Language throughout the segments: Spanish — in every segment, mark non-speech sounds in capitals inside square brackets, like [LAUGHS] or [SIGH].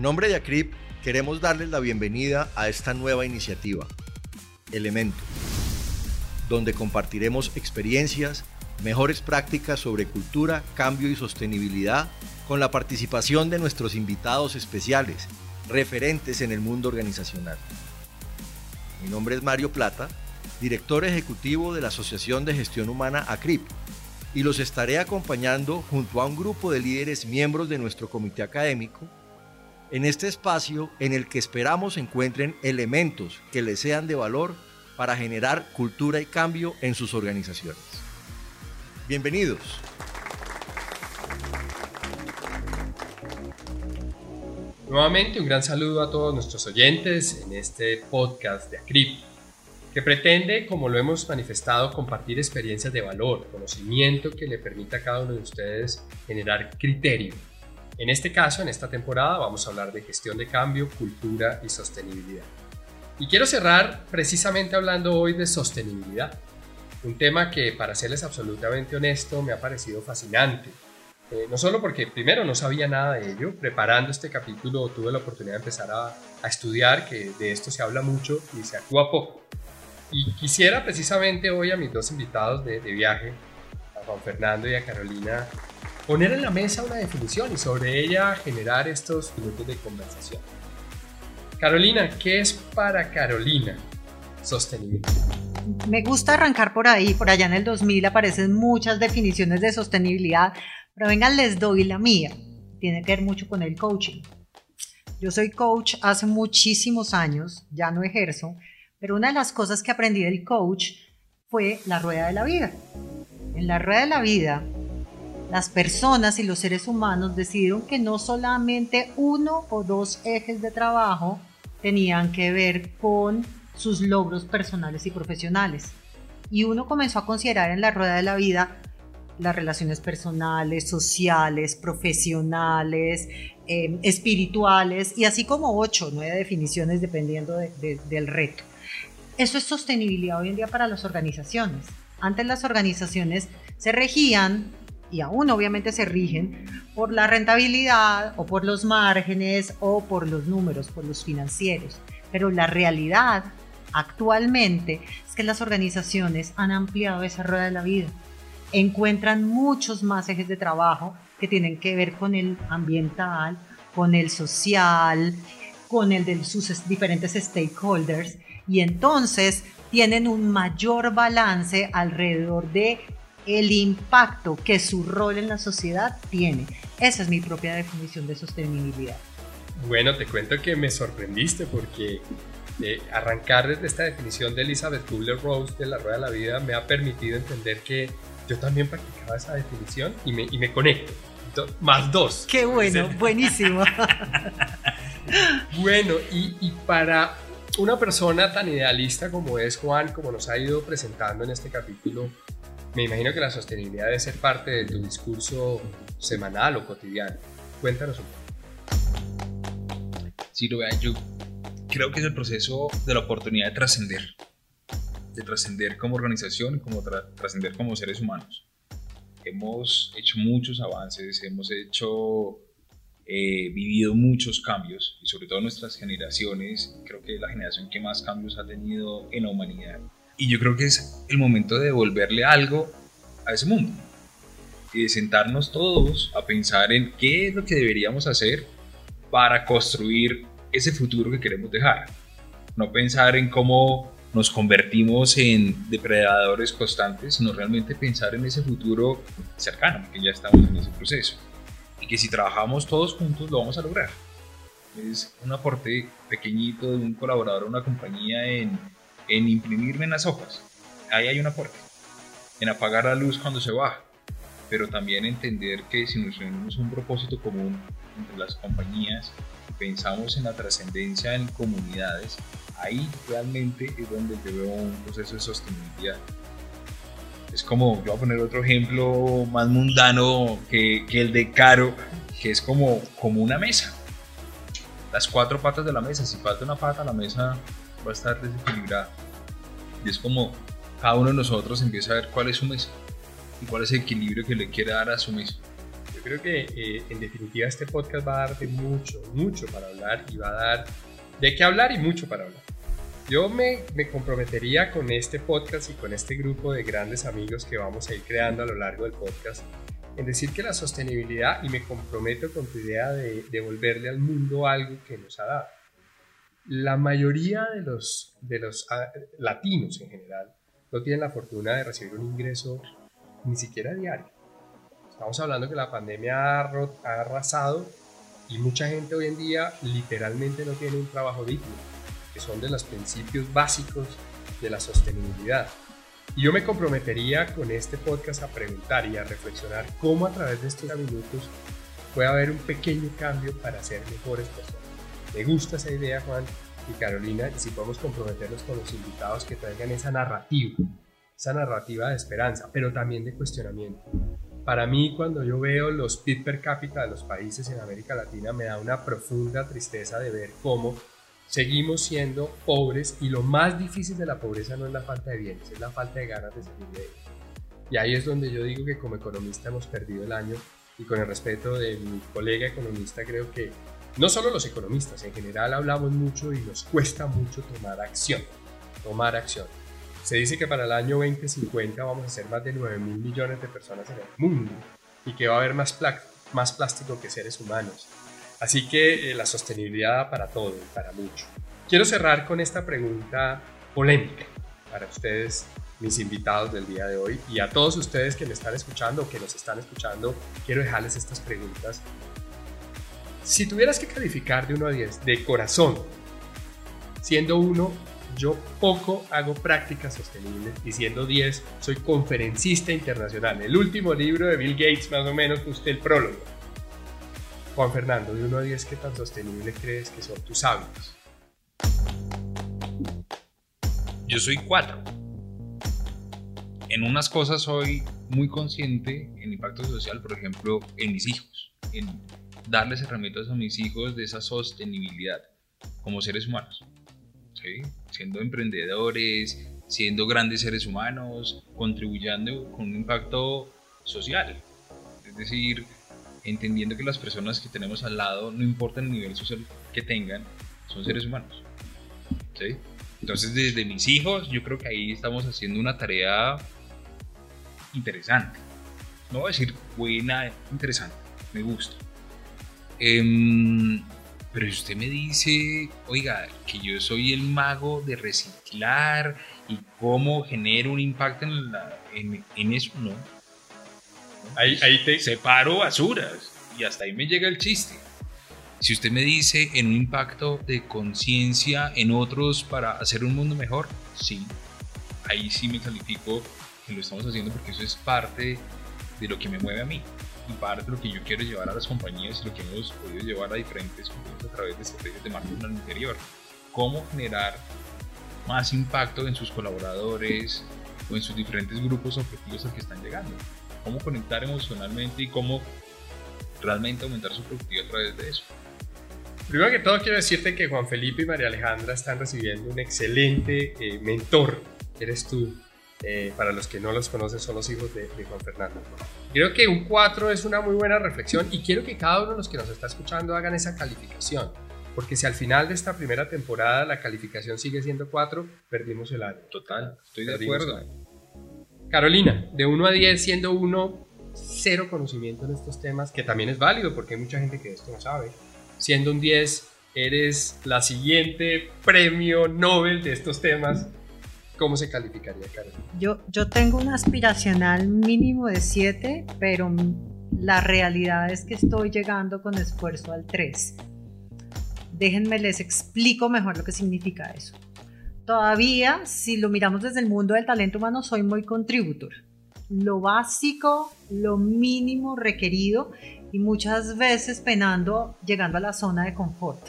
En nombre de ACRIP queremos darles la bienvenida a esta nueva iniciativa, Elemento, donde compartiremos experiencias, mejores prácticas sobre cultura, cambio y sostenibilidad con la participación de nuestros invitados especiales, referentes en el mundo organizacional. Mi nombre es Mario Plata, director ejecutivo de la Asociación de Gestión Humana ACRIP, y los estaré acompañando junto a un grupo de líderes miembros de nuestro comité académico en este espacio en el que esperamos encuentren elementos que les sean de valor para generar cultura y cambio en sus organizaciones. Bienvenidos. Nuevamente un gran saludo a todos nuestros oyentes en este podcast de ACRIP, que pretende, como lo hemos manifestado, compartir experiencias de valor, conocimiento que le permita a cada uno de ustedes generar criterio. En este caso, en esta temporada, vamos a hablar de gestión de cambio, cultura y sostenibilidad. Y quiero cerrar precisamente hablando hoy de sostenibilidad, un tema que, para serles absolutamente honesto, me ha parecido fascinante. Eh, no solo porque primero no sabía nada de ello, preparando este capítulo tuve la oportunidad de empezar a, a estudiar, que de esto se habla mucho y se actúa poco. Y quisiera precisamente hoy a mis dos invitados de, de viaje, a Juan Fernando y a Carolina, poner en la mesa una definición y sobre ella generar estos minutos de conversación. Carolina, ¿qué es para Carolina sostenibilidad? Me gusta arrancar por ahí, por allá en el 2000 aparecen muchas definiciones de sostenibilidad, pero vengan, les doy la mía. Tiene que ver mucho con el coaching. Yo soy coach hace muchísimos años, ya no ejerzo, pero una de las cosas que aprendí del coach fue la rueda de la vida. En la rueda de la vida, las personas y los seres humanos decidieron que no solamente uno o dos ejes de trabajo tenían que ver con sus logros personales y profesionales. Y uno comenzó a considerar en la rueda de la vida las relaciones personales, sociales, profesionales, eh, espirituales y así como ocho o nueve definiciones dependiendo de, de, del reto. Eso es sostenibilidad hoy en día para las organizaciones. Antes las organizaciones se regían, y aún obviamente se rigen, por la rentabilidad o por los márgenes o por los números, por los financieros. Pero la realidad actualmente es que las organizaciones han ampliado esa rueda de la vida. Encuentran muchos más ejes de trabajo que tienen que ver con el ambiental, con el social, con el de sus diferentes stakeholders y entonces tienen un mayor balance alrededor de el impacto que su rol en la sociedad tiene. Esa es mi propia definición de sostenibilidad. Bueno, te cuento que me sorprendiste porque eh, arrancar desde esta definición de Elizabeth Kubler-Rose de la rueda de la vida me ha permitido entender que yo también practicaba esa definición y me, y me conecto. Más dos. Qué bueno, [LAUGHS] buenísimo. bueno, y, y para una persona tan idealista como es Juan, como nos ha ido presentando en este capítulo, me imagino que la sostenibilidad debe ser parte de tu discurso semanal o cotidiano. Cuéntanos un poco. Sí, lo vean, yo creo que es el proceso de la oportunidad de trascender, de trascender como organización y como tra trascender como seres humanos. Hemos hecho muchos avances, hemos hecho eh, vivido muchos cambios y sobre todo nuestras generaciones, creo que es la generación que más cambios ha tenido en la humanidad. Y yo creo que es el momento de devolverle algo a ese mundo y de sentarnos todos a pensar en qué es lo que deberíamos hacer para construir ese futuro que queremos dejar. No pensar en cómo nos convertimos en depredadores constantes, sino realmente pensar en ese futuro cercano, que ya estamos en ese proceso y que si trabajamos todos juntos lo vamos a lograr. Es un aporte pequeñito de un colaborador de una compañía en, en imprimirme en las hojas. Ahí hay un aporte. En apagar la luz cuando se baja. Pero también entender que si nos unimos un propósito común entre las compañías pensamos en la trascendencia en comunidades, ahí realmente es donde yo veo un proceso de sostenibilidad es como, yo voy a poner otro ejemplo más mundano que, que, el de Caro, que es como, como una mesa. Las cuatro patas de la mesa, si falta una pata, la mesa va a estar desequilibrada. Y es como cada uno de nosotros empieza a ver cuál es su mesa y cuál es el equilibrio que le quiere dar a su mesa. Yo creo que eh, en definitiva este podcast va a dar de mucho, mucho para hablar y va a dar de qué hablar y mucho para hablar. Yo me, me, comprometería con este podcast y con este grupo de grandes amigos que vamos a ir creando a lo largo del podcast en decir que la sostenibilidad, y me comprometo con tu idea de devolverle al mundo algo que nos ha dado. La mayoría de los, de los ah, latinos en general no tienen la fortuna de recibir un ingreso ni siquiera diario. Estamos hablando que la pandemia ha, arrasado y mucha gente hoy en día literalmente no tiene un trabajo digno, que son de los principios básicos de la sostenibilidad. Y yo me comprometería con este podcast a preguntar y a reflexionar cómo a través de estos minutos puede haber un pequeño cambio para ser mejores personas. Me gusta esa idea, Juan y Carolina, y si podemos comprometernos con los invitados que traigan esa narrativa, esa narrativa de esperanza, pero también de cuestionamiento. Para mí, cuando yo veo los PIB per cápita de los países en América Latina, me da una profunda tristeza de ver cómo seguimos siendo pobres y lo más difícil de la pobreza no es la falta de bienes, es la falta de ganas de salir de ella. Y ahí es donde yo digo que como economista hemos perdido el año y con el respeto de mi colega economista creo que no solo los economistas, en general hablamos mucho y nos cuesta mucho tomar acción, tomar acción. Se dice que para el año 2050 vamos a ser más de 9 mil millones de personas en el mundo y que va a haber más, más plástico que seres humanos Así que eh, la sostenibilidad para todo, para mucho. Quiero cerrar con esta pregunta polémica para ustedes, mis invitados del día de hoy, y a todos ustedes que me están escuchando o que nos están escuchando, quiero dejarles estas preguntas. Si tuvieras que calificar de 1 a 10, de corazón, siendo 1, yo poco hago prácticas sostenibles y siendo 10, soy conferencista internacional. El último libro de Bill Gates, más o menos, usted el prólogo Juan Fernando, de 1 a 10, ¿qué tan sostenible crees que son tus hábitos? Yo soy 4. En unas cosas soy muy consciente en impacto social, por ejemplo, en mis hijos, en darles herramientas a mis hijos de esa sostenibilidad como seres humanos. Siendo emprendedores, siendo grandes seres humanos, contribuyendo con un impacto social. Es decir, entendiendo que las personas que tenemos al lado, no importa el nivel social que tengan, son seres humanos. ¿sí? Entonces, desde mis hijos, yo creo que ahí estamos haciendo una tarea interesante. No voy a decir buena, interesante, me gusta. Em, pero si usted me dice, oiga, que yo soy el mago de reciclar y cómo genero un impacto en, la, en, en eso, no Ahí, ahí te... Separo basuras y hasta ahí me llega el chiste. Si usted me dice en un impacto de conciencia en otros para hacer un mundo mejor, sí. Ahí sí me califico que lo estamos haciendo porque eso es parte de lo que me mueve a mí parte de lo que yo quiero llevar a las compañías y lo que hemos podido llevar a diferentes compañías a través de estrategias de marketing al interior. Cómo generar más impacto en sus colaboradores o en sus diferentes grupos objetivos al que están llegando cómo conectar emocionalmente y cómo realmente aumentar su productividad a través de eso. Primero que todo quiero decirte que Juan Felipe y María Alejandra están recibiendo un excelente eh, mentor, eres tú. Eh, para los que no los conocen, son los hijos de, de, Juan Fernando. Creo que un 4 es una muy buena reflexión y quiero que cada uno de los que nos está escuchando hagan esa calificación. Porque si al final de esta primera temporada la calificación sigue siendo 4, perdimos el año. Total, estoy de acuerdo. Carolina, de 1 a 10, siendo 1 cero conocimiento en estos temas, que también es válido porque hay mucha gente que esto no sabe. Siendo un 10, eres la siguiente premio Nobel de estos temas. ¿Cómo se calificaría, Carolina? Yo, yo tengo un aspiracional mínimo de 7, pero la realidad es que estoy llegando con esfuerzo al 3. Déjenme les explico mejor lo que significa eso. Todavía, si lo miramos desde el mundo del talento humano, soy muy contributor. Lo básico, lo mínimo requerido y muchas veces penando, llegando a la zona de confort.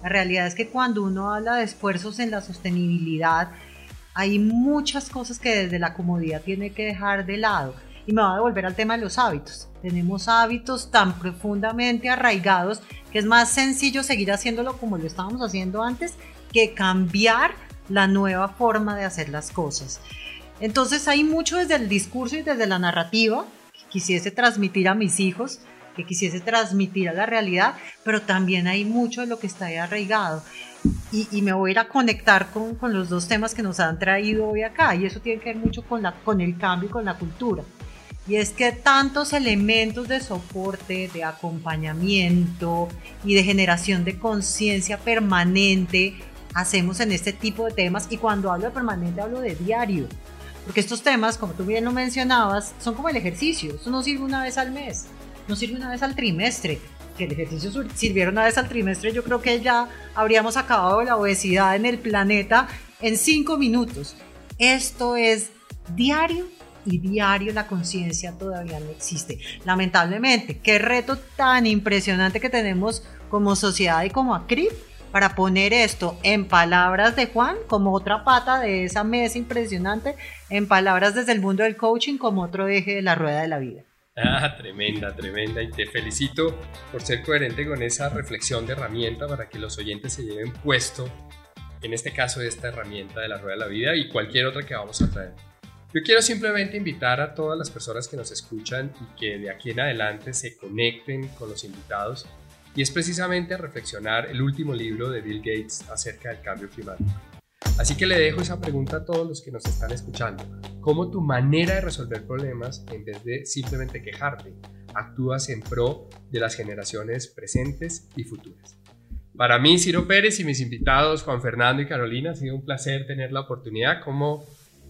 La realidad es que cuando uno habla de esfuerzos en la sostenibilidad, hay muchas cosas que desde la comodidad tiene que dejar de lado. Y me va a devolver al tema de los hábitos. Tenemos hábitos tan profundamente arraigados que es más sencillo seguir haciéndolo como lo estábamos haciendo antes que cambiar la nueva forma de hacer las cosas. Entonces hay mucho desde el discurso y desde la narrativa que quisiese transmitir a mis hijos, que quisiese transmitir a la realidad, pero también hay mucho de lo que está ahí arraigado. Y, me voy a ir a conectar con, con, los dos temas que nos han traído hoy acá, y eso tiene que ver mucho con, la, con el cambio y con la cultura. Y es que tantos elementos de soporte, de acompañamiento y de generación de conciencia permanente hacemos en este tipo de temas. Y cuando hablo de permanente hablo de diario. Porque estos temas, como tú bien lo mencionabas, son como el ejercicio. Eso no sirve una vez al mes, no sirve una vez al trimestre. Que el ejercicio sirviera una vez al trimestre, yo creo que ya habríamos acabado la obesidad en el planeta en cinco minutos. Esto es diario y diario la conciencia todavía no existe. Lamentablemente, qué reto tan impresionante que tenemos como sociedad y como ACRIP para poner esto en palabras de Juan como otra pata de esa mesa impresionante, en palabras desde el mundo del coaching como otro eje de la rueda de la vida. Ah, tremenda, tremenda. Y te felicito por ser coherente con esa reflexión de herramienta para que los oyentes se lleven puesto, en este caso, esta herramienta de la rueda de la vida y cualquier otra que vamos a traer. Yo quiero simplemente invitar a todas las personas que nos escuchan y que de aquí en adelante se conecten con los invitados y es precisamente reflexionar el último libro de Bill Gates acerca del cambio climático. Así que le dejo esa pregunta a todos los que nos están escuchando. ¿Cómo tu manera de resolver problemas, en vez de simplemente quejarte, actúas en pro de las generaciones presentes y futuras? Para mí, Ciro Pérez y mis invitados, Juan Fernando y Carolina, ha sido un placer tener la oportunidad. como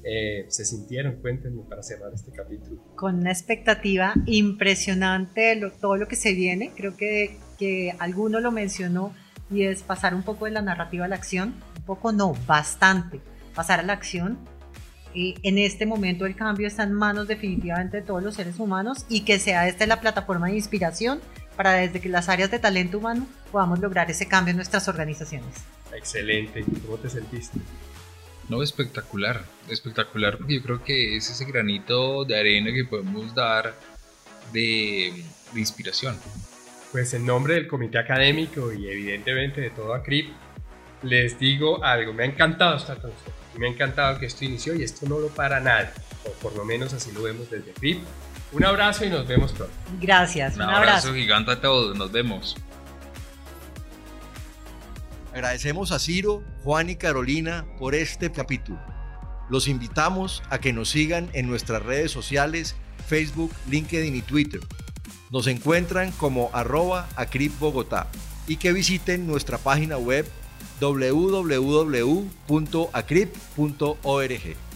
eh, se sintieron? Cuéntenme para cerrar este capítulo. Con una expectativa impresionante de todo lo que se viene. Creo que, que alguno lo mencionó y es pasar un poco de la narrativa a la acción. Poco no, bastante. Pasar a la acción. Y en este momento el cambio está en manos definitivamente de todos los seres humanos y que sea esta la plataforma de inspiración para desde que las áreas de talento humano podamos lograr ese cambio en nuestras organizaciones. Excelente. ¿Cómo te sentiste? No, espectacular, espectacular porque yo creo que es ese granito de arena que podemos dar de, inspiración. Pues en nombre del comité académico y evidentemente de todo ACRIP, les digo algo, me ha encantado estar con ustedes, me ha encantado que esto inició y esto no lo para nadie, o por lo menos así lo vemos desde ACRIP. Un abrazo y nos vemos pronto. Gracias, un, abrazo gigante a todos, nos vemos. Agradecemos a Ciro, Juan y Carolina por este capítulo. Los invitamos a que nos sigan en nuestras redes sociales, Facebook, LinkedIn y Twitter. Nos encuentran como arroba Acrip Bogotá y que visiten nuestra página web www.acrip.org.